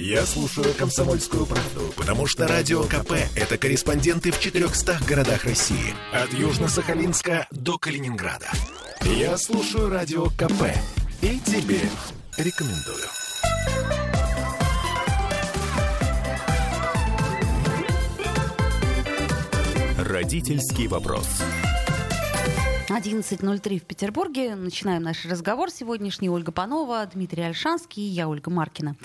Я слушаю «Комсомольскую правду», потому что «Радио КП» — это корреспонденты в 400 городах России. От Южно-Сахалинска до Калининграда. Я слушаю «Радио КП» и тебе рекомендую. Родительский вопрос. 11.03 в Петербурге. Начинаем наш разговор сегодняшний. Ольга Панова, Дмитрий Альшанский и я, Ольга Маркина.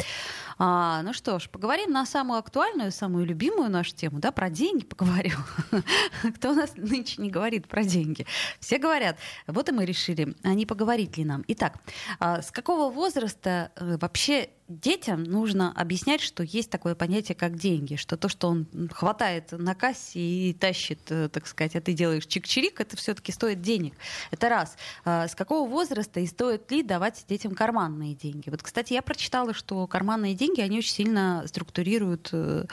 А, ну что ж, поговорим на самую актуальную, самую любимую нашу тему, да, про деньги поговорим. Кто у нас нынче не говорит про деньги? Все говорят. Вот и мы решили, а не поговорить ли нам. Итак, а с какого возраста э, вообще детям нужно объяснять, что есть такое понятие, как деньги, что то, что он хватает на кассе и тащит, э, так сказать, а ты делаешь чик-чирик, это все-таки стоит денег. Это раз. А с какого возраста и стоит ли давать детям карманные деньги? Вот, кстати, я прочитала, что карманные деньги, они очень сильно структурируют э,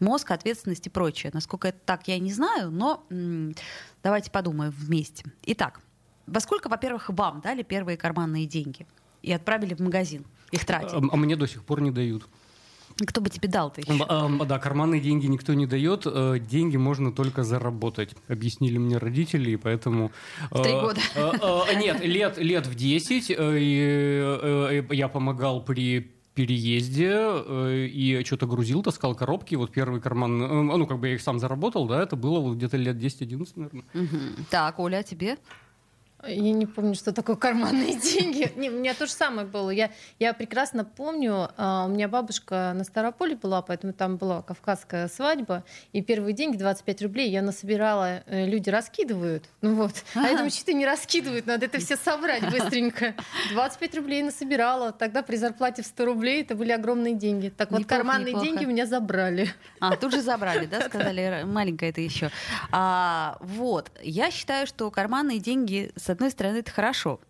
мозг, ответственность и прочее. Насколько это так, я не знаю, но давайте подумаем вместе. Итак, во сколько, во-первых, вам дали первые карманные деньги и отправили в магазин? Их тратить. А, а мне до сих пор не дают. Кто бы тебе дал-то еще? А, да, карманные деньги никто не дает. Э, деньги можно только заработать. Объяснили мне родители, и поэтому... В три э, года. Э, нет, лет, лет в десять. Я помогал при переезде и что-то грузил, таскал коробки. Вот первый карман, ну, как бы я их сам заработал, да, это было вот где-то лет 10-11, наверное. Угу. Так, Оля, а тебе? Я не помню, что такое карманные деньги. Не, у меня то же самое было. Я, я прекрасно помню, а, у меня бабушка на Старополе была, поэтому там была кавказская свадьба, и первые деньги, 25 рублей, я насобирала, э, люди раскидывают. Ну вот. А я думаю, что не раскидывают, надо это все собрать быстренько. 25 рублей насобирала. Тогда при зарплате в 100 рублей это были огромные деньги. Так вот, неплохо, карманные неплохо. деньги у меня забрали. А, тут же забрали, да, сказали, маленькая это еще. А, вот, я считаю, что карманные деньги, с одной стороны, это хорошо.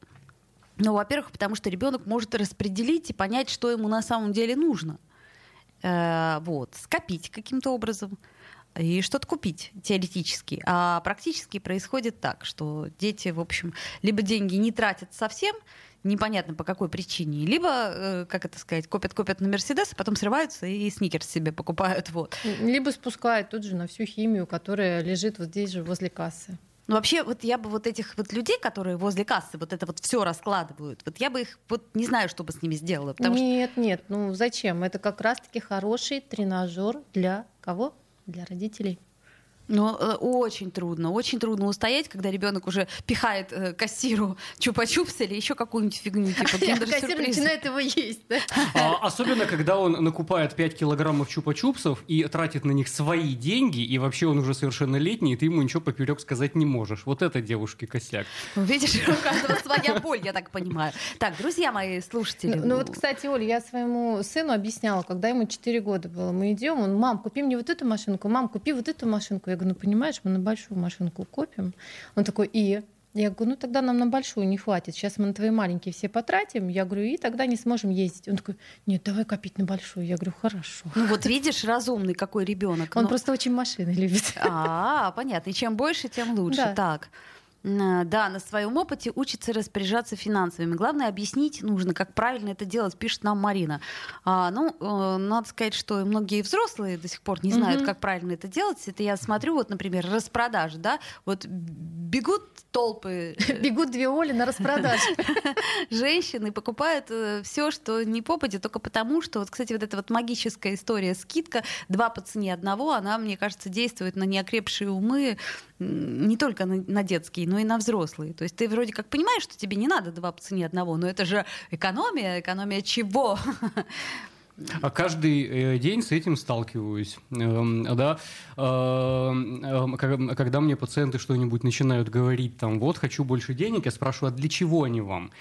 Ну, во-первых, потому что ребенок может распределить и понять, что ему на самом деле нужно. Э, вот, скопить каким-то образом и что-то купить теоретически. А практически происходит так, что дети, в общем, либо деньги не тратят совсем, непонятно по какой причине, либо, э, как это сказать, копят-копят на Мерседес, а потом срываются и сникерс себе покупают. Вот. Либо спускают тут же на всю химию, которая лежит вот здесь же возле кассы. Ну, вообще, вот я бы вот этих вот людей, которые возле кассы вот это вот все раскладывают, вот я бы их вот не знаю, что бы с ними сделала. Нет, что... нет, ну зачем? Это как раз-таки хороший тренажер для кого? Для родителей. Но э, очень трудно, очень трудно устоять, когда ребенок уже пихает э, кассиру чупа-чупс или еще какую-нибудь фигню типа Кассир начинает его есть, да? А, особенно, когда он накупает 5 килограммов чупа-чупсов и тратит на них свои деньги, и вообще он уже совершеннолетний, и ты ему ничего поперек сказать не можешь. Вот это девушки косяк. Ну, видишь, у каждого своя боль, я так понимаю. Так, друзья мои слушатели. Ну, ну вот, кстати, Оля, я своему сыну объясняла, когда ему 4 года было, мы идем, он, мам, купи мне вот эту машинку, мам, купи вот эту машинку. Я говорю, ну понимаешь, мы на большую машинку копим. Он такой, и? Я говорю, ну тогда нам на большую не хватит. Сейчас мы на твои маленькие все потратим. Я говорю, и тогда не сможем ездить. Он такой, нет, давай копить на большую. Я говорю, хорошо. Ну вот видишь, разумный какой ребенок. Он но... просто очень машины любит. А, понятно. И чем больше, тем лучше. Да. Так. Да, на своем опыте учится распоряжаться финансовыми. Главное, объяснить нужно, как правильно это делать, пишет нам Марина. А, ну, э, надо сказать, что многие взрослые до сих пор не знают, mm-hmm. как правильно это делать. Это я смотрю, вот, например, распродажи, да, вот бегут толпы. Бегут две Оли на распродаж. Женщины покупают э, все, что не попадет, только потому, что, вот, кстати, вот эта вот магическая история скидка, два по цене одного, она, мне кажется, действует на неокрепшие умы не только на, на детские, но и на взрослые. То есть ты вроде как понимаешь, что тебе не надо два по цене одного, но это же экономия, экономия чего? А каждый э, день с этим сталкиваюсь. Эм, да? Эм, эм, когда мне пациенты что-нибудь начинают говорить, там, вот, хочу больше денег, я спрашиваю, а для чего они вам?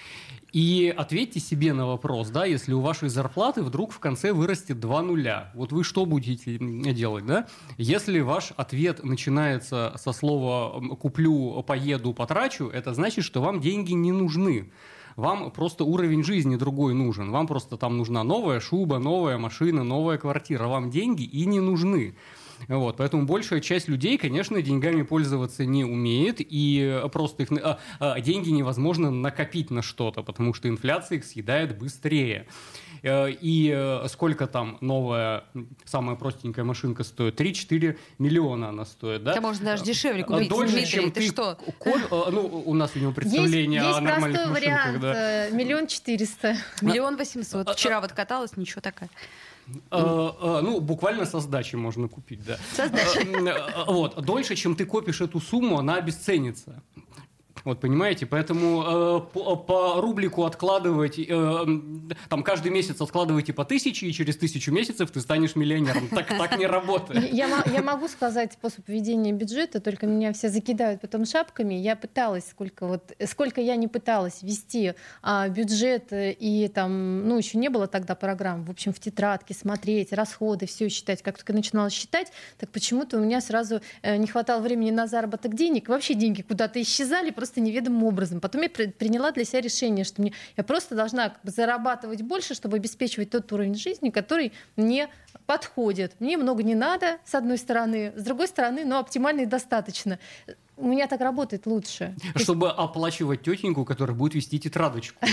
И ответьте себе на вопрос, да, если у вашей зарплаты вдруг в конце вырастет два нуля, вот вы что будете делать, да? Если ваш ответ начинается со слова «куплю, поеду, потрачу», это значит, что вам деньги не нужны вам просто уровень жизни другой нужен. Вам просто там нужна новая шуба, новая машина, новая квартира. Вам деньги и не нужны. Вот, поэтому большая часть людей, конечно, деньгами пользоваться не умеет, и просто их, а, а, деньги невозможно накопить на что-то, потому что инфляция их съедает быстрее. Э, и э, сколько там новая, самая простенькая машинка стоит? 3-4 миллиона она стоит, да? Это можно даже дешевле купить. Дольше, Дмитрий, чем ты, ты... что? Коль, ну, у нас, видимо, представление есть, о нормальных есть простой машинках. вариант, Да. э, миллион четыреста. Миллион восемьсот. Вчера вот каталась, ничего такая. Э, э, Ну, буквально со сдачи можно купить, да. Со сдачи. Э, Вот. Дольше, чем ты копишь эту сумму, она обесценится. Вот понимаете, поэтому э, по, по рублику откладывать, э, там каждый месяц откладывайте по тысяче, и через тысячу месяцев ты станешь миллионером. Так, так не работает. Я, я могу сказать способ ведения бюджета, только меня все закидают потом шапками. Я пыталась, сколько вот, сколько я не пыталась вести а, бюджет э, и там, ну еще не было тогда программ, в общем, в тетрадке смотреть, расходы, все считать. Как только начинала считать, так почему-то у меня сразу э, не хватало времени на заработок денег, вообще деньги куда-то исчезали просто неведомым образом. Потом я при- приняла для себя решение, что мне я просто должна зарабатывать больше, чтобы обеспечивать тот уровень жизни, который мне подходит. Мне много не надо, с одной стороны, с другой стороны, но оптимально и достаточно. У меня так работает лучше. То есть Чтобы оплачивать тетеньку, которая будет вести тетрадочку.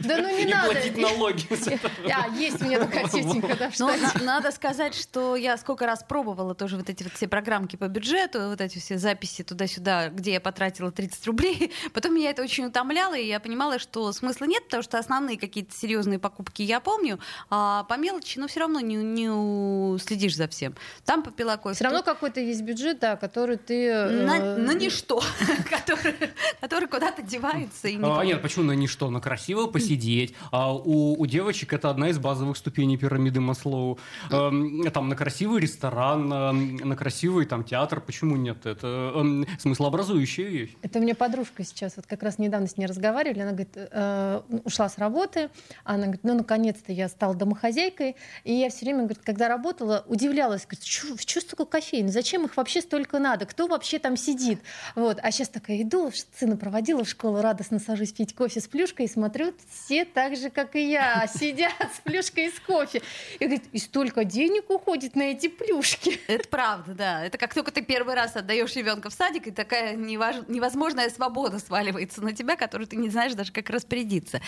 Да ну не И надо. платить налоги. этого. А, есть у меня такая тетенька, да, Но надо сказать, что я сколько раз пробовала тоже вот эти вот все программки по бюджету, вот эти все записи туда-сюда, где я потратила 30 рублей. Потом меня это очень утомляло, и я понимала, что смысла нет, потому что основные какие-то серьезные покупки я помню, а по мелочи, ну, все равно не, не следишь за всем. Там попила кофе. Все равно какой-то есть бюджет, да, который ты... э, на, на ничто, который, куда-то девается. А, нет, почему на ничто? На красиво посидеть. А у, девочек это одна из базовых ступеней пирамиды Маслоу. Эм, там на красивый ресторан, на, на красивый там театр. Почему нет? Это эм, смыслообразующая вещь. Это у меня подружка сейчас, вот как раз недавно с ней разговаривали, она говорит, э, ушла с работы, она говорит, ну, наконец-то я стала домохозяйкой, и я все время, говорит, когда работала, удивлялась, говорит, что, что столько кофеин, зачем их вообще столько надо, кто вообще там сидит? Вот, а сейчас такая иду, сына проводила в школу, радостно сажусь пить кофе с плюшкой и смотрю, все так же, как и я, сидят с плюшкой из кофе. И говорит, и столько денег уходит на эти плюшки. Это правда, да. Это как только ты первый раз отдаешь ребенка в садик, и такая невозможная свобода сваливается на тебя, которую ты не знаешь даже, как распорядиться.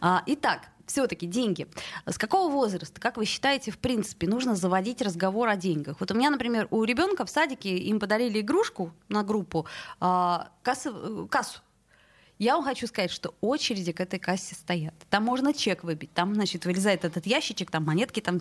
А, итак, все-таки деньги. С какого возраста, как вы считаете, в принципе, нужно заводить разговор о деньгах? Вот у меня, например, у ребенка в садике им подарили игрушку на группу, а, э, кассу. Я вам хочу сказать, что очереди к этой кассе стоят. Там можно чек выбить, там, значит, вылезает этот ящичек, там монетки, там...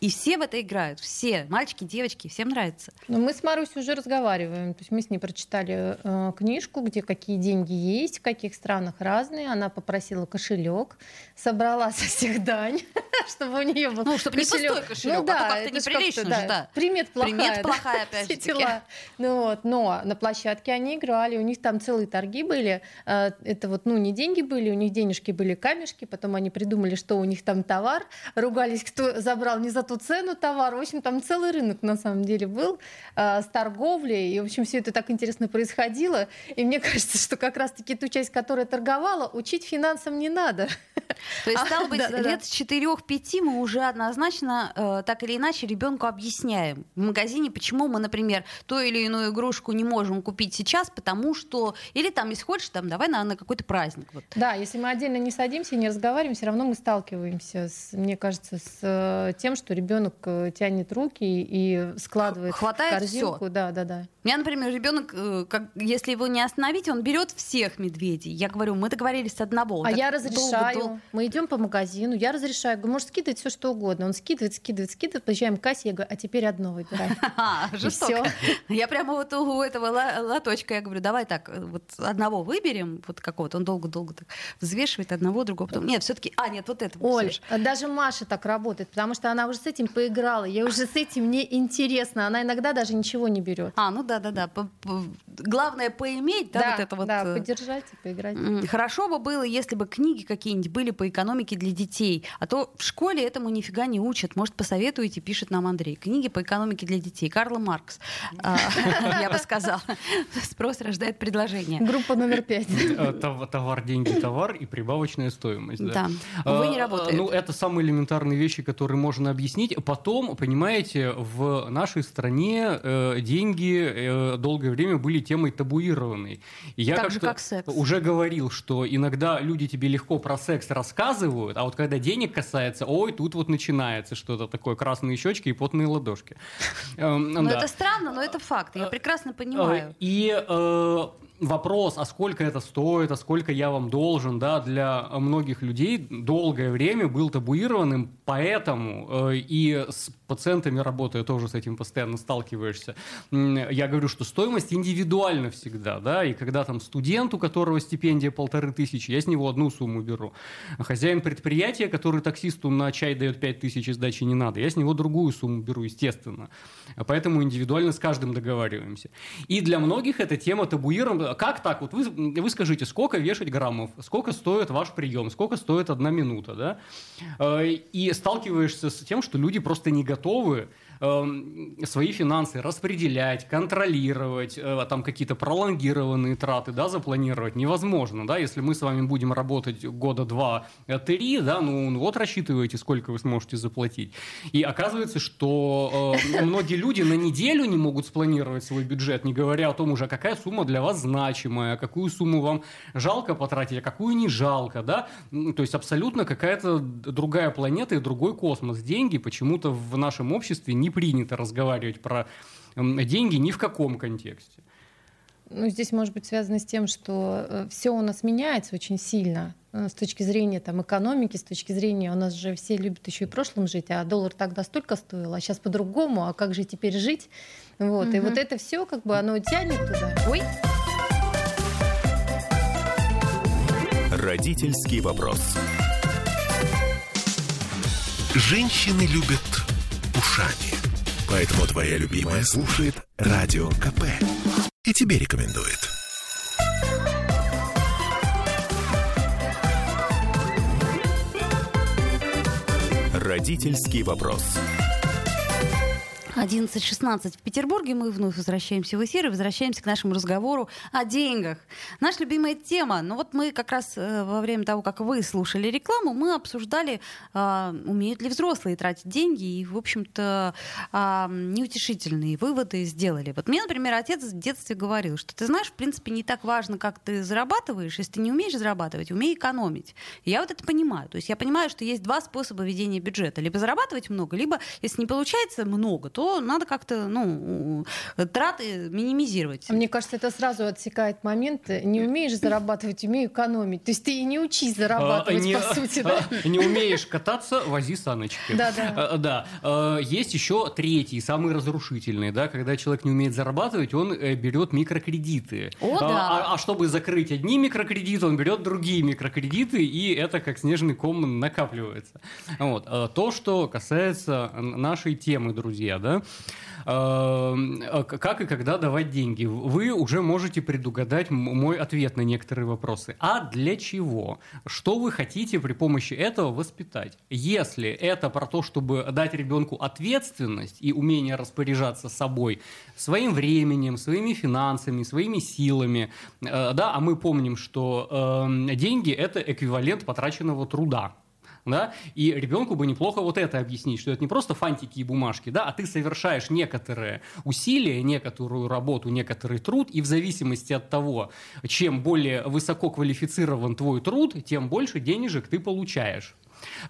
И все в это играют, все, мальчики, девочки, всем нравится. Но мы с Марусей уже разговариваем. То есть мы с ней прочитали э, книжку, где какие деньги есть, в каких странах разные. Она попросила кошелек, собрала со всех дань, чтобы у нее был Ну, чтобы не пустой кошелек, а то как-то это ж неприлично как-то, же, да. Примет плохая. Примет да, плохая, опять же. Ну вот, но на площадке они играли, у них там целые торги были. Э, Это вот, ну, не деньги были, у них денежки были камешки, потом они придумали, что у них там товар, ругались, кто забрал не за ту цену товар. В общем, там целый рынок на самом деле был э, с торговлей, и, в общем, все это так интересно происходило. И мне кажется, что как раз-таки ту часть, которая торговала, учить финансам не надо. То есть, А, стало быть, да-да-да. лет с 4-5 мы уже однозначно э, так или иначе ребенку объясняем в магазине, почему мы, например, ту или иную игрушку не можем купить сейчас, потому что... Или там, если хочешь, там, давай на, на какой-то праздник. Вот. Да, если мы отдельно не садимся и не разговариваем, все равно мы сталкиваемся, с, мне кажется, с э, тем, что ребенок э, тянет руки и складывает Хватает в корзинку. Да, да, да. У меня, например, ребенок, э, как, если его не остановить, он берет всех медведей. Я говорю, мы договорились с одного. А я долго, разрешаю. долго. Мы идем по магазину, я разрешаю. Говорю, можешь скидывать все что угодно. Он скидывает, скидывает, скидывает. Подъезжаем к кассе, я говорю, а теперь одно выбирай. Жестоко. Я прямо вот у этого лоточка, я говорю, давай так, вот одного выберем, вот какого-то, он долго-долго так взвешивает одного, другого, потом, нет, все-таки, а, нет, вот этого. Оль, всё же. а даже Маша так работает, потому что она уже с этим поиграла. Ей уже с этим не интересно. Она иногда даже ничего не берет. А, ну да-да-да, главное поиметь, да, вот это вот. да, э, поддержать и поиграть. Хорошо бы было, если бы книги какие-нибудь были по экономике для детей. А то в школе этому нифига не учат. Может, посоветуете, пишет нам Андрей. Книги по экономике для детей. Карл Маркс, а, я бы сказала. Спрос рождает предложение. Группа номер пять. Товар, деньги, товар и прибавочная стоимость. Да. Вы не работаете. Ну, это самые элементарные вещи, которые можно объяснить. Потом, понимаете, в нашей стране деньги долгое время были темой табуированной. И я так же, как секс. уже говорил, что иногда люди тебе легко про секс рассказывают, а вот когда денег касается, ой, тут вот начинается что-то такое, красные щечки и потные ладошки. Эм, ну, это странно, но это факт. Я прекрасно понимаю. И э, вопрос, а сколько это стоит, а сколько я вам должен, да, для многих людей долгое время был табуированным, поэтому э, и с пациентами работая тоже с этим постоянно сталкиваешься. Я говорю, что стоимость индивидуальна всегда, да, и когда там студент, у которого стипендия полторы тысячи, я с него одну сумму беру. хозяин предприятия, который таксисту на чай дает пять тысяч, сдачи не надо, я с него другую сумму беру, естественно. Поэтому индивидуально с каждым договариваемся. И для многих эта тема табуирована. Как так? Вот вы, вы скажите, сколько вешать граммов, сколько стоит ваш прием, сколько стоит одна минута, да? Э, и сталкиваешься с тем, что люди просто не готовы свои финансы распределять, контролировать, э, там какие-то пролонгированные траты, да, запланировать невозможно, да, если мы с вами будем работать года два-три, да, ну, ну вот рассчитываете, сколько вы сможете заплатить. И оказывается, что э, многие люди на неделю не могут спланировать свой бюджет, не говоря о том уже, какая сумма для вас значимая, какую сумму вам жалко потратить, а какую не жалко, да, то есть абсолютно какая-то другая планета и другой космос. Деньги почему-то в нашем обществе не не принято разговаривать про деньги ни в каком контексте. Ну, здесь может быть связано с тем, что э, все у нас меняется очень сильно э, с точки зрения там, экономики, с точки зрения, у нас же все любят еще и прошлым жить, а доллар тогда столько стоил, а сейчас по-другому, а как же теперь жить? Вот. Угу. И вот это все, как бы, оно тянет туда. Ой. Родительский вопрос. Женщины любят ушами. Поэтому твоя любимая слушает Радио КП. И тебе рекомендует. Родительский вопрос. 11.16 в Петербурге. Мы вновь возвращаемся в эфир и возвращаемся к нашему разговору о деньгах. Наша любимая тема. Ну вот мы как раз э, во время того, как вы слушали рекламу, мы обсуждали, э, умеют ли взрослые тратить деньги. И, в общем-то, э, неутешительные выводы сделали. Вот мне, например, отец в детстве говорил, что ты знаешь, в принципе, не так важно, как ты зарабатываешь. Если ты не умеешь зарабатывать, умей экономить. И я вот это понимаю. То есть я понимаю, что есть два способа ведения бюджета. Либо зарабатывать много, либо, если не получается много, то надо как-то ну, траты минимизировать. А мне кажется, это сразу отсекает момент. Не умеешь зарабатывать, умею экономить. То есть ты и не учись зарабатывать, а, не, по сути. Да? А, не умеешь кататься, вози саночки. Да, да. А, да. А, есть еще третий, самый разрушительный. Да, когда человек не умеет зарабатывать, он э, берет микрокредиты. О, а, да. а, а чтобы закрыть одни микрокредиты, он берет другие микрокредиты, и это как снежный ком накапливается. Вот. То, что касается нашей темы, друзья, да, Эм, э, как и когда давать деньги. Вы уже можете предугадать мой ответ на некоторые вопросы. А для чего? Что вы хотите при помощи этого воспитать? Если это про то, чтобы дать ребенку ответственность и умение распоряжаться собой, своим временем, своими финансами, своими силами, э, да, а мы помним, что э, деньги это эквивалент потраченного труда да, и ребенку бы неплохо вот это объяснить, что это не просто фантики и бумажки, да, а ты совершаешь некоторые усилия, некоторую работу, некоторый труд, и в зависимости от того, чем более высоко квалифицирован твой труд, тем больше денежек ты получаешь.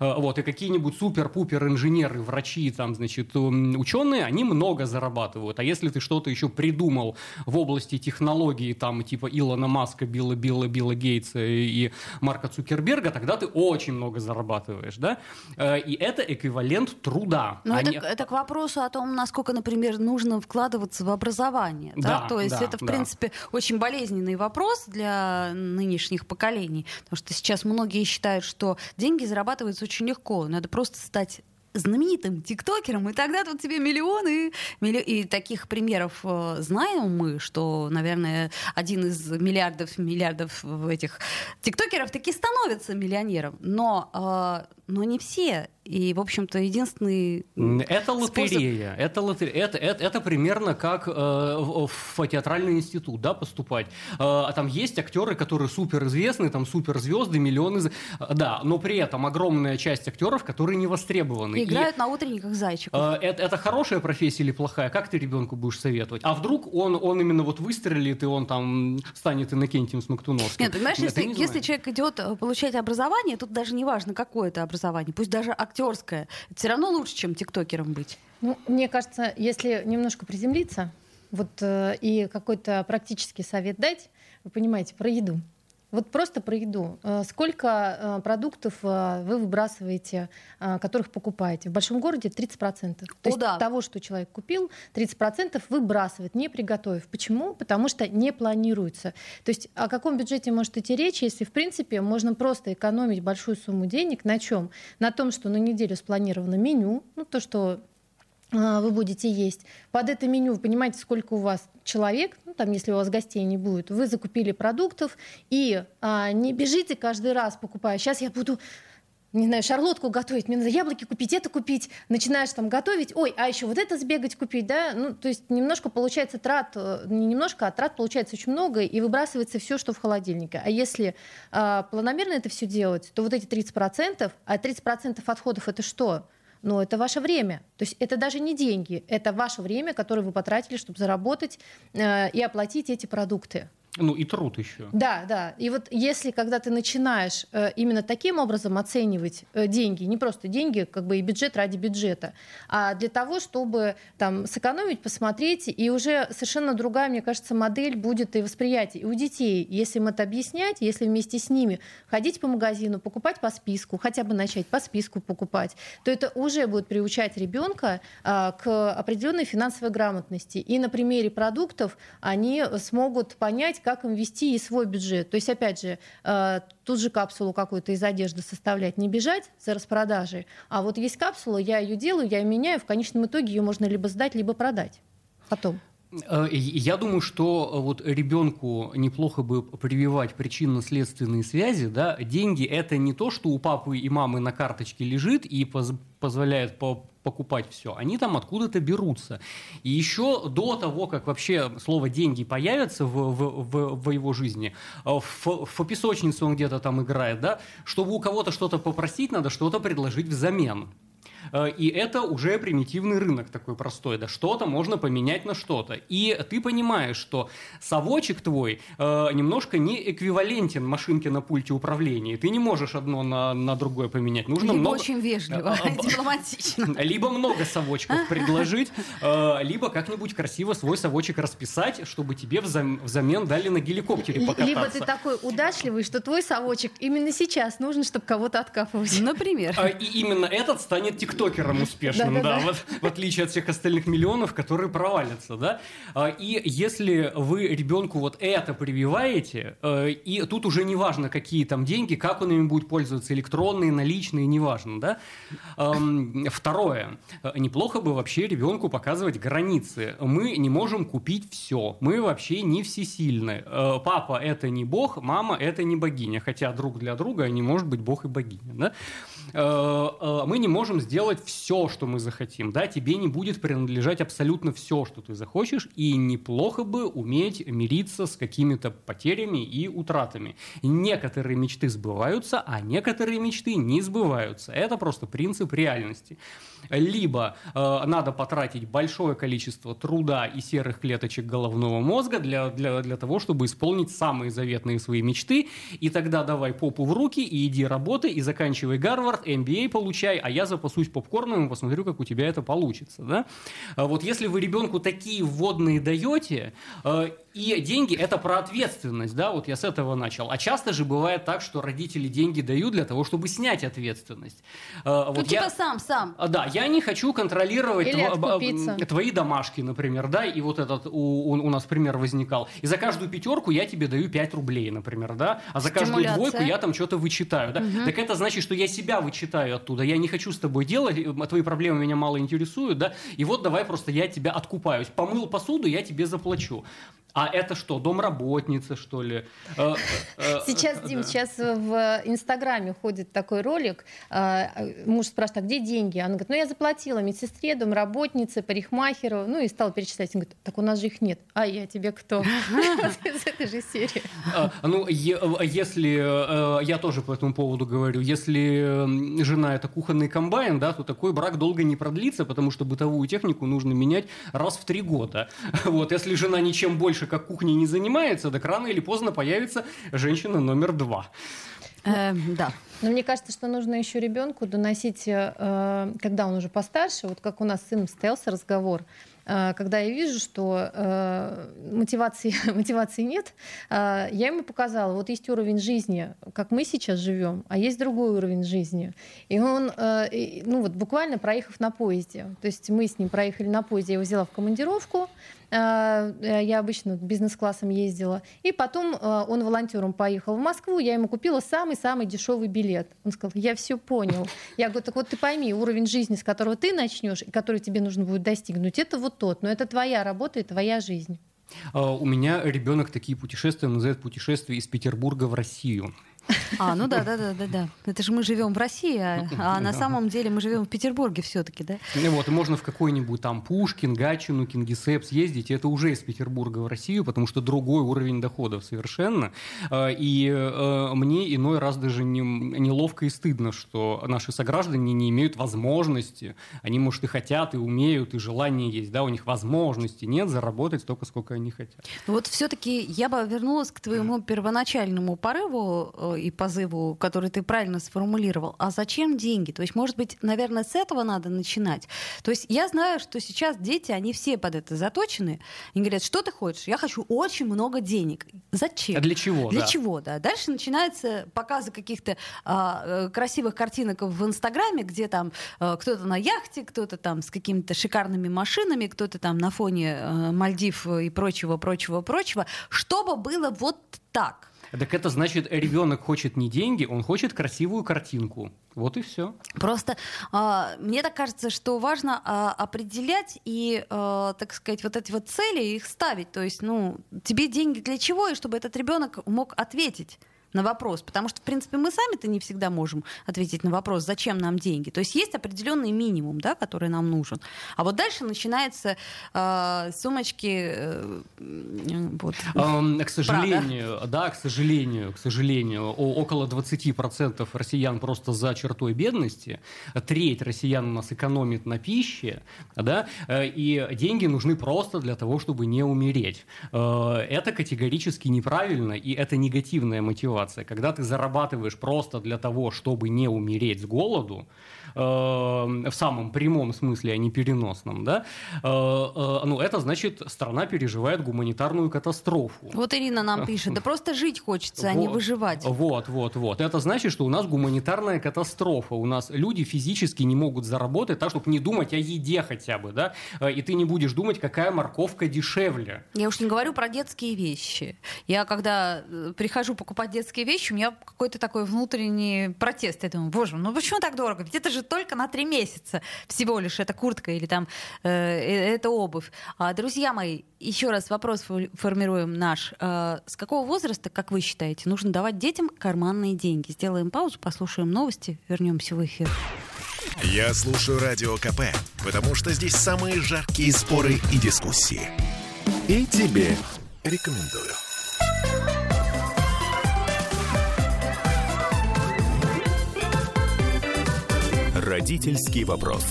Э, вот, и какие-нибудь супер-пупер инженеры, врачи, там, значит, ученые, они много зарабатывают. А если ты что-то еще придумал в области технологии, там, типа Илона Маска, Билла, Билла, Билла Гейтса и Марка Цукерберга, тогда ты очень много зарабатываешь, да? Э, и это эквивалент труда. Но это, это к вопросу о том, насколько, например, нужно вкладываться в образование. Да, да? То есть да, это, в да. принципе, очень болезненный вопрос для нынешних поколений. Потому что сейчас многие считают, что деньги зарабатывают зарабатывается очень легко. Надо просто стать знаменитым тиктокером, и тогда тут тебе миллионы. И таких примеров э, знаем мы, что, наверное, один из миллиардов миллиардов этих тиктокеров таки становится миллионером. Но э, но не все. И, в общем-то, единственный Это лотерея. Способ... Это, лотерея. Это, это, это примерно как э, в, в театральный институт да, поступать. Э, а там есть актеры, которые суперизвестны, там суперзвезды, миллионы. Да, но при этом огромная часть актеров, которые не востребованы. Играют и, на утренниках зайчиков. Э, это, это хорошая профессия или плохая? Как ты ребенку будешь советовать? А вдруг он, он именно вот выстрелит, и он там станет Иннокентием Смоктуновским? Нет, понимаешь, Нет, если, если человек идет э, получать образование, тут даже не важно, какое это образование, пусть даже актер актерское. Все равно лучше, чем тиктокером быть. Ну, мне кажется, если немножко приземлиться, вот э, и какой-то практический совет дать, вы понимаете, про еду. Вот просто про еду. Э, сколько э, продуктов э, вы выбрасываете, которых покупаете? В большом городе 30%. То О, есть да. того, что человек купил, 30% выбрасывает, не приготовив. Почему? Потому что не планируется. То есть о каком бюджете может идти речь, если, в принципе, можно просто экономить большую сумму денег на чем? На том, что на неделю спланировано меню, ну то, что вы будете есть. Под это меню вы понимаете, сколько у вас человек, ну, там, если у вас гостей не будет, вы закупили продуктов и а, не бежите каждый раз покупая. Сейчас я буду не знаю, шарлотку готовить, мне надо яблоки купить, это купить, начинаешь там готовить, ой, а еще вот это сбегать купить, да, ну, то есть немножко получается трат, э, не немножко, а трат получается очень много, и выбрасывается все, что в холодильнике. А если э, планомерно это все делать, то вот эти 30%, а 30% отходов это что? Но это ваше время. То есть это даже не деньги, это ваше время, которое вы потратили, чтобы заработать э, и оплатить эти продукты. Ну и труд еще. Да, да. И вот если, когда ты начинаешь э, именно таким образом оценивать э, деньги, не просто деньги, как бы и бюджет ради бюджета, а для того, чтобы там сэкономить, посмотреть, и уже совершенно другая, мне кажется, модель будет и восприятие. И у детей, если им это объяснять, если вместе с ними ходить по магазину, покупать по списку, хотя бы начать по списку покупать, то это уже будет приучать ребенка э, к определенной финансовой грамотности. И на примере продуктов они смогут понять, как им вести и свой бюджет. То есть, опять же, э, тут же капсулу какую-то из одежды составлять, не бежать за распродажей, а вот есть капсула, я ее делаю, я ее меняю, в конечном итоге ее можно либо сдать, либо продать потом. Э, я думаю, что вот ребенку неплохо бы прививать причинно-следственные связи. Да? Деньги – это не то, что у папы и мамы на карточке лежит и поз позволяет по покупать все, они там откуда-то берутся. И еще до того, как вообще слово «деньги» появится в, в, в, в его жизни, э, в, в песочнице он где-то там играет, да, чтобы у кого-то что-то попросить, надо что-то предложить взамен. Э, и это уже примитивный рынок такой простой, да, что-то можно поменять на что-то. И ты понимаешь, что совочек твой э, немножко не эквивалентен машинке на пульте управления. Ты не можешь одно на, на другое поменять. Нужно либо много... очень вежливо, э, дипломатично. Либо много совочков предложить, либо как-нибудь красиво свой совочек расписать, чтобы тебе взамен дали на геликоптере покататься. Либо ты такой удачливый, что твой совочек именно сейчас нужен, чтобы кого-то откапывать. Например. И именно этот станет тиктоком тиктокером успешным, да, да, да. Вот, в отличие от всех остальных миллионов, которые провалятся, да. А, и если вы ребенку вот это прививаете, э, и тут уже не важно, какие там деньги, как он ими будет пользоваться, электронные, наличные, неважно, да. Второе, неплохо бы вообще ребенку показывать границы. Мы не можем купить все, мы вообще не всесильны. Э, папа это не бог, мама это не богиня, хотя друг для друга они может быть бог и богиня, да. Э, мы не можем сделать делать все, что мы захотим, да, тебе не будет принадлежать абсолютно все, что ты захочешь, и неплохо бы уметь мириться с какими-то потерями и утратами. Некоторые мечты сбываются, а некоторые мечты не сбываются. Это просто принцип реальности. Либо э, надо потратить большое количество труда и серых клеточек головного мозга для, для, для того, чтобы исполнить самые заветные свои мечты, и тогда давай попу в руки и иди работай, и заканчивай Гарвард, MBA получай, а я запасусь попкорном и посмотрю, как у тебя это получится. Да? А вот если вы ребенку такие вводные даете, э, и деньги – это про ответственность, да, вот я с этого начал. А часто же бывает так, что родители деньги дают для того, чтобы снять ответственность. Э, ну, вот типа я... сам, сам. А, да, я не хочу контролировать тв... твои домашки, например, да, и вот этот у, у, нас пример возникал. И за каждую пятерку я тебе даю 5 рублей, например, да, а за каждую двойку я там что-то вычитаю, да. Угу. Так это значит, что я себя вычитаю оттуда, я не хочу с тобой делать, твои проблемы меня мало интересуют, да, и вот давай просто я тебя откупаюсь. Помыл посуду, я тебе заплачу. А это что, домработница, что ли? Э, э, сейчас, Дим, сейчас в Инстаграме ходит такой ролик. Муж спрашивает, а где деньги? Она говорит, ну я заплатила медсестре, домработнице, парикмахеру. Ну и стал перечислять. Он говорит, так у нас же их нет. А я тебе кто? Из этой же серии. Ну, если, я тоже по этому поводу говорю, если жена это кухонный комбайн, да, то такой брак долго не продлится, потому что бытовую технику нужно менять раз в три года. Вот, если жена ничем больше как кухней не занимается, так рано или поздно появится женщина номер два. Э, да. Но мне кажется, что нужно еще ребенку доносить, э, когда он уже постарше, вот как у нас с сыном состоялся разговор, э, когда я вижу, что э, мотивации, мотивации нет, э, я ему показала, вот есть уровень жизни, как мы сейчас живем, а есть другой уровень жизни. И он, э, ну вот буквально проехав на поезде, то есть мы с ним проехали на поезде, я его взяла в командировку, я обычно бизнес-классом ездила. И потом э, он волонтером поехал в Москву, я ему купила самый-самый дешевый билет. Он сказал, я все понял. Я говорю, так вот ты пойми, уровень жизни, с которого ты начнешь, и который тебе нужно будет достигнуть, это вот тот. Но это твоя работа и твоя жизнь. А, у меня ребенок такие путешествия называет путешествие из Петербурга в Россию. А, ну да, да, да, да, да. Это же мы живем в России, а, а на самом деле мы живем в Петербурге все-таки, да? Ну вот, и можно в какой-нибудь там Пушкин, Гатчину, Кингисепп съездить, это уже из Петербурга в Россию, потому что другой уровень доходов совершенно. А, и э, мне иной раз даже не, неловко и стыдно, что наши сограждане не имеют возможности, они, может, и хотят, и умеют, и желание есть, да, у них возможности нет заработать столько, сколько они хотят. Вот все-таки я бы вернулась к твоему первоначальному порыву э, и позыву, который ты правильно сформулировал. А зачем деньги? То есть, может быть, наверное, с этого надо начинать. То есть я знаю, что сейчас дети, они все под это заточены. Они говорят, что ты хочешь? Я хочу очень много денег. Зачем? А для чего? Для да. чего, да. Дальше начинаются показы каких-то а, э, красивых картинок в Инстаграме, где там а, кто-то на яхте, кто-то там с какими-то шикарными машинами, кто-то там на фоне а, Мальдив и прочего, прочего, прочего, чтобы было вот так. Так это значит, ребенок хочет не деньги, он хочет красивую картинку. Вот и все. Просто э, мне так кажется, что важно э, определять и, э, так сказать, вот эти вот цели их ставить. То есть, ну, тебе деньги для чего, и чтобы этот ребенок мог ответить на вопрос, потому что, в принципе, мы сами-то не всегда можем ответить на вопрос, зачем нам деньги. То есть есть определенный минимум, да, который нам нужен. А вот дальше начинается э, сумочки. Э, вот, um, к сожалению, Прада. да, к сожалению, к сожалению, около 20% россиян просто за чертой бедности, треть россиян у нас экономит на пище, да, э, и деньги нужны просто для того, чтобы не умереть. Э, это категорически неправильно, и это негативная мотивация ситуация, когда ты зарабатываешь просто для того, чтобы не умереть с голоду, в самом прямом смысле, а не переносном, да, э, э, ну, это значит, страна переживает гуманитарную катастрофу. Вот Ирина нам пишет, да просто жить хочется, а не выживать. Вот, вот, вот. Это значит, что у нас гуманитарная катастрофа. У нас люди физически не могут заработать так, чтобы не думать о еде хотя бы, да, и ты не будешь думать, какая морковка дешевле. Я уж не говорю про детские вещи. Я когда прихожу покупать детские детские вещи, у меня какой-то такой внутренний протест. Я думаю, боже, ну почему так дорого? Ведь это же только на три месяца всего лишь эта куртка или там э, э эта обувь. А, друзья мои, еще раз вопрос формируем наш. Э, с какого возраста, как вы считаете, нужно давать детям карманные деньги? Сделаем паузу, послушаем новости, вернемся в эфир. Я слушаю радио КП, потому что здесь самые жаркие споры и дискуссии. И тебе рекомендую. Родительский вопрос.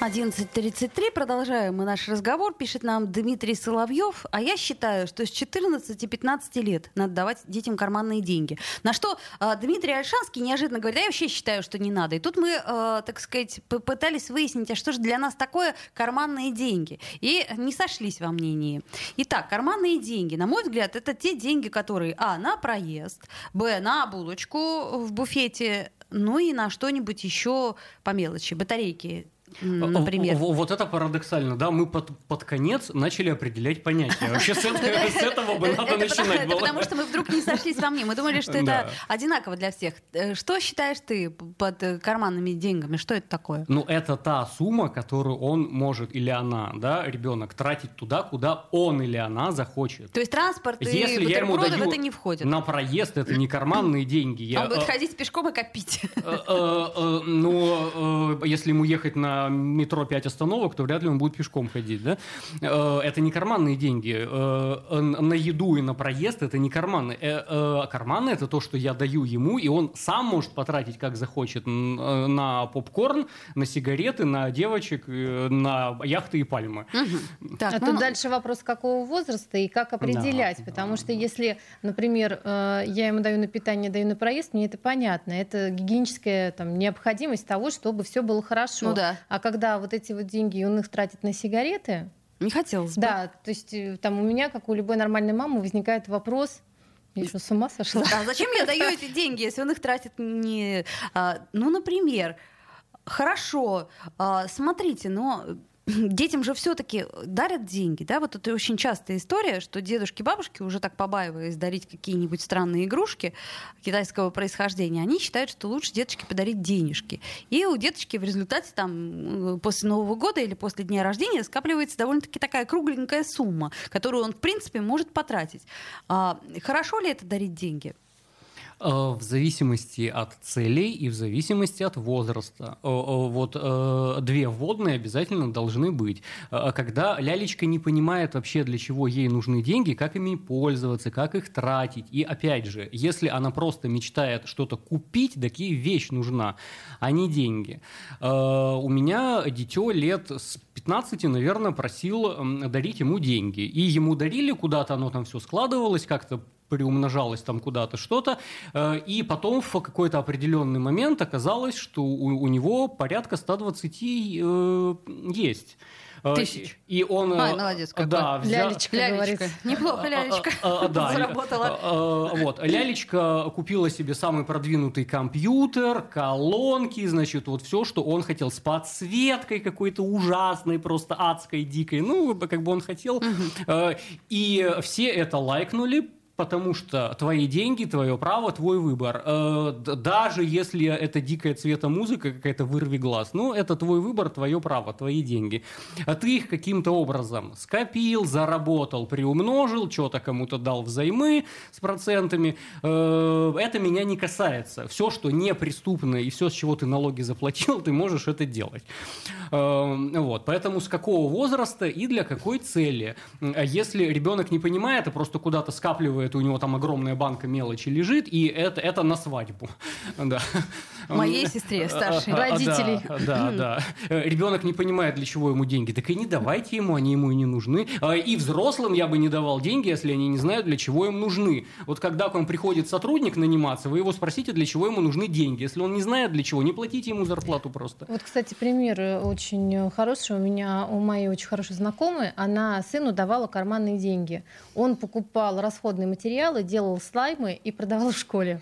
11.33. Продолжаем мы наш разговор. Пишет нам Дмитрий Соловьев. А я считаю, что с 14-15 лет надо давать детям карманные деньги. На что э, Дмитрий Альшанский неожиданно говорит, а я вообще считаю, что не надо. И тут мы, э, так сказать, попытались выяснить, а что же для нас такое карманные деньги. И не сошлись во мнении. Итак, карманные деньги, на мой взгляд, это те деньги, которые, а, на проезд, б, на булочку в буфете, ну и на что-нибудь еще по мелочи. Батарейки например. Вот это парадоксально, да, мы под, под конец начали определять понятия. Вообще с этого, бы надо начинать Это потому что мы вдруг не сошлись во мне. Мы думали, что это одинаково для всех. Э, что считаешь ты под э, карманными деньгами? Что это такое? Ну, это та сумма, которую он может или она, да, ребенок, тратить туда, куда он или она захочет. То есть транспорт и я ему даю в это не входит? На проезд это не карманные деньги. Он будет э, ходить пешком и копить. Ну, если ему ехать на метро 5 остановок, то вряд ли он будет пешком ходить, да? Э, это не карманные деньги. Э, на еду и на проезд это не карманы. Э, карманы это то, что я даю ему, и он сам может потратить, как захочет, на попкорн, на сигареты, на девочек, на яхты и пальмы. Угу. Так, а ну, тут дальше вопрос, какого возраста и как определять. Да, потому да. что если, например, я ему даю на питание, даю на проезд, мне это понятно. Это гигиеническая там, необходимость того, чтобы все было хорошо. Ну да. А когда вот эти вот деньги он их тратит на сигареты... Не хотелось бы. Да, то есть э, там у меня, как у любой нормальной мамы, возникает вопрос, я что, с ума сошла? А зачем я даю эти деньги, если он их тратит не... А, ну, например, хорошо, а, смотрите, но детям же все-таки дарят деньги, да, вот это очень частая история, что дедушки, бабушки, уже так побаиваясь дарить какие-нибудь странные игрушки китайского происхождения, они считают, что лучше деточке подарить денежки. И у деточки в результате там после Нового года или после дня рождения скапливается довольно-таки такая кругленькая сумма, которую он, в принципе, может потратить. А, хорошо ли это дарить деньги? Э, в зависимости от целей и в зависимости от возраста. Э, э, вот две вводные обязательно должны быть. Когда лялечка не понимает вообще, для чего ей нужны деньги, как ими пользоваться, как их тратить. И опять же, если она просто мечтает что-то купить, такие вещь нужна, а не деньги. У меня дитё лет с 15, наверное, просил дарить ему деньги. И ему дарили куда-то, оно там все складывалось, как-то приумножалось там куда-то что-то, э, и потом в какой-то определенный момент оказалось, что у, у него порядка 120 э, есть. Э, Тысяч. И он... Ай, молодец какой. Да, взял... Лялечка, лялечка. Неплохо лялечка да, заработала. Вот, лялечка купила себе самый продвинутый компьютер, колонки, значит, вот все, что он хотел, с подсветкой какой-то ужасной, просто адской, дикой, ну, как бы он хотел. И все это лайкнули, потому что твои деньги, твое право, твой выбор. Э, даже если это дикая цвета музыка, какая-то вырви глаз, ну, это твой выбор, твое право, твои деньги. А ты их каким-то образом скопил, заработал, приумножил, что-то кому-то дал взаймы с процентами. Э, это меня не касается. Все, что неприступно и все, с чего ты налоги заплатил, ты можешь это делать. Э, вот. Поэтому с какого возраста и для какой цели? Если ребенок не понимает, а просто куда-то скапливает это у него там огромная банка мелочи лежит, и это, это на свадьбу. Да. Моей сестре, старшей. Родителей. Да, да, да. Ребенок не понимает, для чего ему деньги. Так и не давайте ему, они ему и не нужны. А, и взрослым я бы не давал деньги, если они не знают, для чего им нужны. Вот когда к вам приходит сотрудник наниматься, вы его спросите, для чего ему нужны деньги. Если он не знает, для чего, не платите ему зарплату просто. Вот, кстати, пример очень хороший. У меня, у моей очень хорошей знакомой, она сыну давала карманные деньги. Он покупал расходные материалы, делал слаймы и продавал в школе.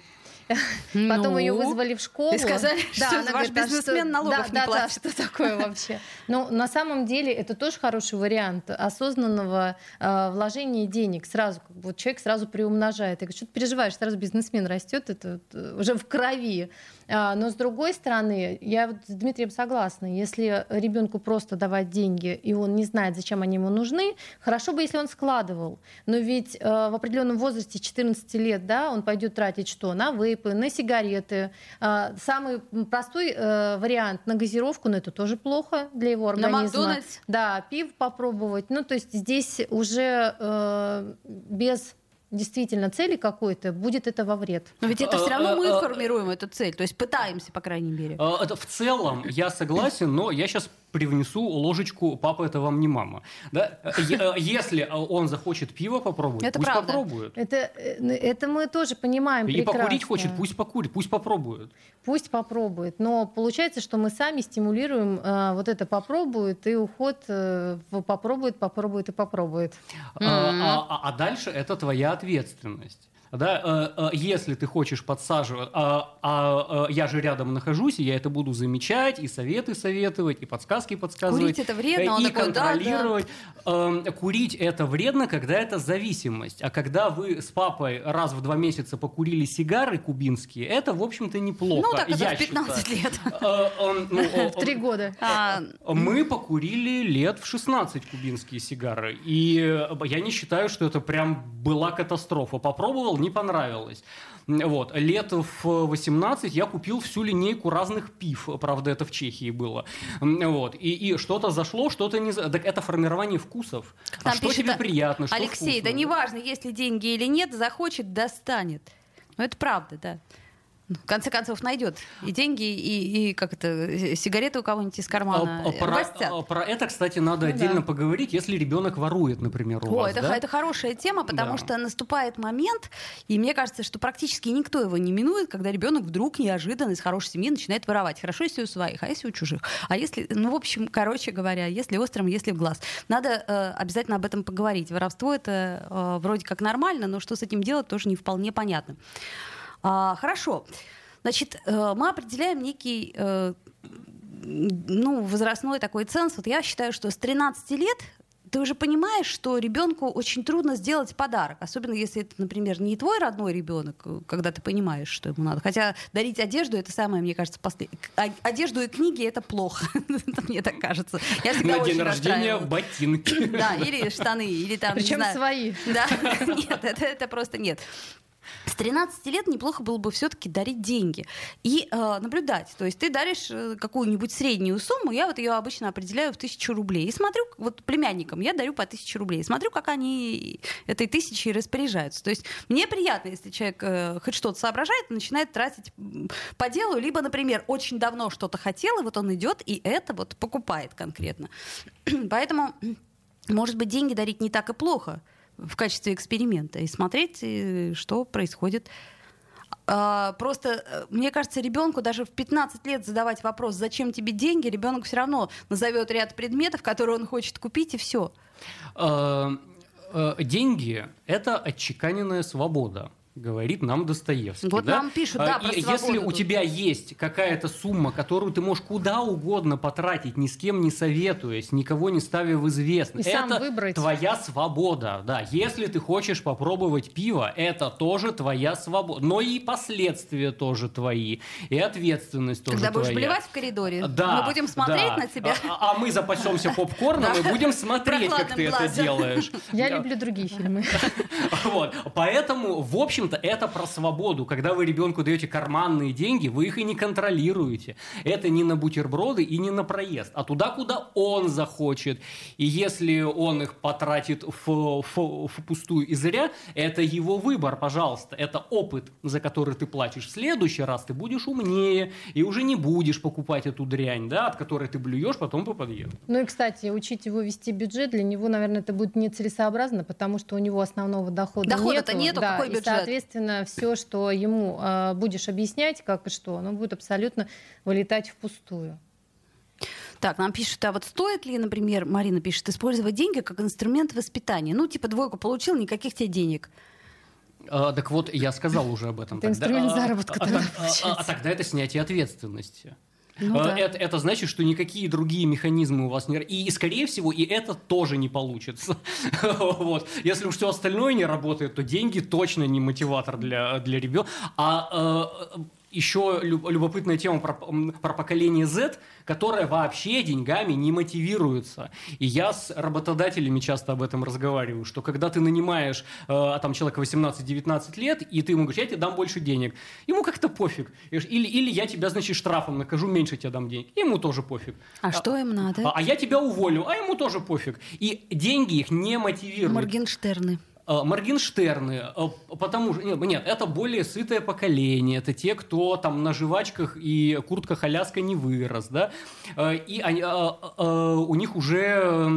Потом ну, ее вызвали в школу. И сказали, да, что она ваш говорит, бизнесмен что, налогов да, не да, платит. Да, что такое вообще? Ну, на самом деле это тоже хороший вариант осознанного э, вложения денег. Сразу, как бы, вот человек сразу приумножает. Я говорю, что ты переживаешь, сразу бизнесмен растет, это уже в крови. А, но с другой стороны, я вот с Дмитрием согласна, если ребенку просто давать деньги, и он не знает, зачем они ему нужны, хорошо бы, если он складывал. Но ведь э, в определенном возрасте 14 лет, да, он пойдет тратить что? На вейпы, на сигареты. Э, самый простой э, вариант на газировку, но это тоже плохо для его организма. На Макдональдс? Да, пив попробовать. Ну, то есть здесь уже э, без действительно цели какой-то, будет это во вред. Но ведь это все равно мы а, а, формируем эту цель, то есть пытаемся, по крайней мере. Это в целом я согласен, но я сейчас привнесу ложечку «папа, это вам не мама». Да? Э, если он захочет пиво попробовать, это пусть правда. попробует. Это, э, это мы тоже понимаем И прекрасно. покурить хочет, пусть покурит, пусть попробует. Пусть попробует. Но получается, что мы сами стимулируем э, вот это «попробует» и уход э, в «попробует, попробует и попробует». А, а, а, а дальше это твоя ответственность. Да, э, э, если ты хочешь подсаживать, а, а, а я же рядом нахожусь, и я это буду замечать, и советы советовать, и подсказки подсказывать. Курить это вредно, он и такой, да, контролировать. Эм, Курить это вредно, когда это зависимость. А когда вы с папой раз в два месяца покурили сигары кубинские, это, в общем-то, неплохо. Ну, так это я в 15 считаю. лет. Э, э, ну, В три года. А, мы покурили лет в 16 кубинские сигары. И я не считаю, что это прям была катастрофа. Попробовал, не понравилось. Вот. Лет в 18 я купил всю линейку разных пив. Правда, это в Чехии было. Вот. И, и что-то зашло, что-то не... Так это формирование вкусов. А там что пишет, тебе а, приятно, что Алексей, да вкусно? неважно, есть ли деньги или нет, захочет, достанет. Ну, это правда, да. Ну, В конце концов, найдет и деньги, и, и как это, э, сигареты у кого-нибудь из кармана. А, а, э, про, а, про это, кстати, надо Ну отдельно да. поговорить, если ребенок ворует, например, у О, вас. это, да? это хорошая тема, потому Да. что наступает момент, и мне кажется, что практически никто его не минует, когда ребенок вдруг неожиданно из хорошей семьи начинает воровать. Хорошо, если у своих, а если у чужих. А если, ну, в общем, короче говоря, если острым, если в глаз. Надо э, обязательно об этом поговорить. Воровство это э, вроде как нормально, но что с этим делать, тоже не вполне понятно. А, хорошо. Значит, э, мы определяем некий э, ну, возрастной такой ценз. Вот я считаю, что с 13 лет ты уже понимаешь, что ребенку очень трудно сделать подарок, особенно если это, например, не твой родной ребенок, э, когда ты понимаешь, что ему надо. Хотя дарить одежду это самое, мне кажется, после... а- одежду и книги это плохо, мне так кажется. Я всегда На день рождения ботинки. Да, или штаны, или там, Причем свои. да, нет, это просто нет. С 13 лет неплохо было бы все-таки дарить деньги и э, наблюдать. То есть ты даришь э, какую-нибудь среднюю сумму, я вот ее обычно определяю в тысячу рублей. И смотрю, вот племянникам я дарю по тысяче рублей. И смотрю, как они этой тысячей распоряжаются. То есть мне приятно, если человек э, хоть что-то соображает начинает тратить по делу, либо, например, очень давно что-то хотел, и вот он идет и это вот покупает конкретно. Поэтому, может быть, деньги дарить не так и плохо в качестве эксперимента и смотреть, что происходит. А, Просто, э, мне кажется, ребенку даже в 15 лет задавать вопрос, зачем тебе деньги, ребенок все равно назовет ряд предметов, которые он хочет купить, и все. Э, э, Деньги – это отчеканенная свобода. Говорит нам Достоевский. Вот да? нам пишут, да, А, про и Если у тут. тебя есть какая-то сумма, которую ты можешь куда угодно потратить, ни с кем не советуясь, никого не ставя в известность, И сам это выбрать. твоя свобода. Да. Если ты хочешь попробовать пиво, это тоже твоя свобода. Но и последствия тоже твои, и ответственность тоже Когда будешь твоя. блевать в коридоре, Да, мы будем смотреть да. на тебя. А, а мы запасемся попкорном и будем смотреть, как ты это делаешь. Я Да. люблю другие фильмы. Вот. Поэтому, в общем-то, это про свободу. Когда вы ребенку даете карманные деньги, вы их и не контролируете. Это не на бутерброды и не на проезд, а туда, куда он захочет. И если он их потратит в, в- в пустую и зря, это его выбор, пожалуйста. Это опыт, за который ты платишь. В следующий раз ты будешь умнее и уже не будешь покупать эту дрянь, да, от которой ты блюешь потом по подъезду. Ну и, кстати, учить его вести бюджет, для него, наверное, это будет нецелесообразно, потому что у него основного дохода Дохода-то нету. нету, да, какой бюджет? Соответственно, все, что ему э, будешь объяснять, как и что, оно будет абсолютно вылетать впустую. Так, нам пишут, а вот стоит ли, например, Марина пишет, использовать деньги как инструмент воспитания? Ну, типа, двойку получил, никаких тебе денег. А, так вот, я сказал уже об этом. Это инструмент а, заработка а, тогда а, а, а тогда это снятие ответственности. Ну А, да. это, это значит, что никакие другие механизмы у вас не... И, скорее всего, и это тоже не получится. вот. Если уж все остальное не работает, то деньги точно не мотиватор для, для ребенка. А э, еще лю- любопытная тема про, про поколение Z, которое вообще деньгами не мотивируется. И я с работодателями часто об этом разговариваю, что когда ты нанимаешь э, там, человека 18-19 лет, и ты ему говоришь, я тебе дам больше денег, ему как-то пофиг. Или, или я тебя, значит, штрафом накажу, меньше тебе дам денег. Ему тоже пофиг. А что им надо? А, а я тебя уволю, а ему тоже пофиг. И деньги их не мотивируют. Моргенштерны. Э, Моргенштерны, э, потому что, нет, нет, это более сытое поколение, это те, кто там на жвачках и куртках Аляска не вырос, да, Э, и они, у них уже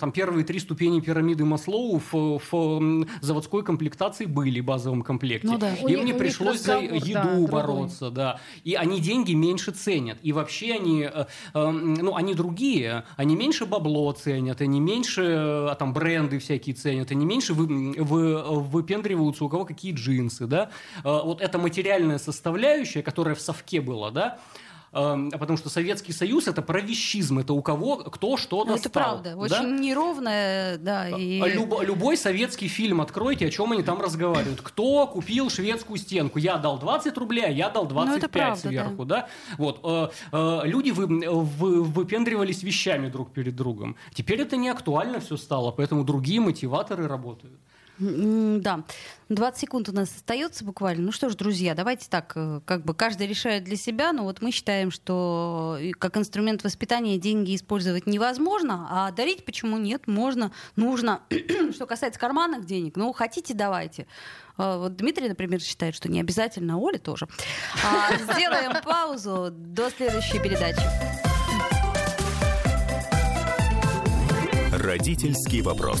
там первые три ступени пирамиды Маслоу в, в, заводской комплектации были в базовом комплекте. Ну да. Им не у них пришлось за разговор, да, еду другой. бороться, да, и они деньги меньше ценят, и вообще они, ну, они другие, они меньше бабло ценят, они меньше э, там бренды всякие ценят, они меньше вы, выпендриваются, у кого какие джинсы, да. Вот эта материальная составляющая, которая в совке была, да, Эм, потому что Советский Союз это про вещизм, это у кого кто что достал. Ну, это правда, да? очень неровное, да. И... А, Люб, любой советский фильм откройте, о чем они там разговаривают. Кто купил шведскую стенку? Я дал 20 рублей, а я дал 25 ну, правда, сверху, да? да? Вот, э, э, люди вы, вы, выпендривались вещами друг перед другом. Теперь это не актуально все стало, поэтому другие мотиваторы работают. Да, 20 секунд у нас остается буквально. Ну что ж, друзья, давайте так, э, как бы каждый решает для себя, но вот мы считаем, что как инструмент воспитания деньги использовать невозможно, а дарить почему нет, можно, нужно. что касается карманных денег, ну хотите, давайте. А, вот Дмитрий, например, считает, что не обязательно, Оля тоже. А, сделаем паузу до следующей передачи. Родительский вопрос.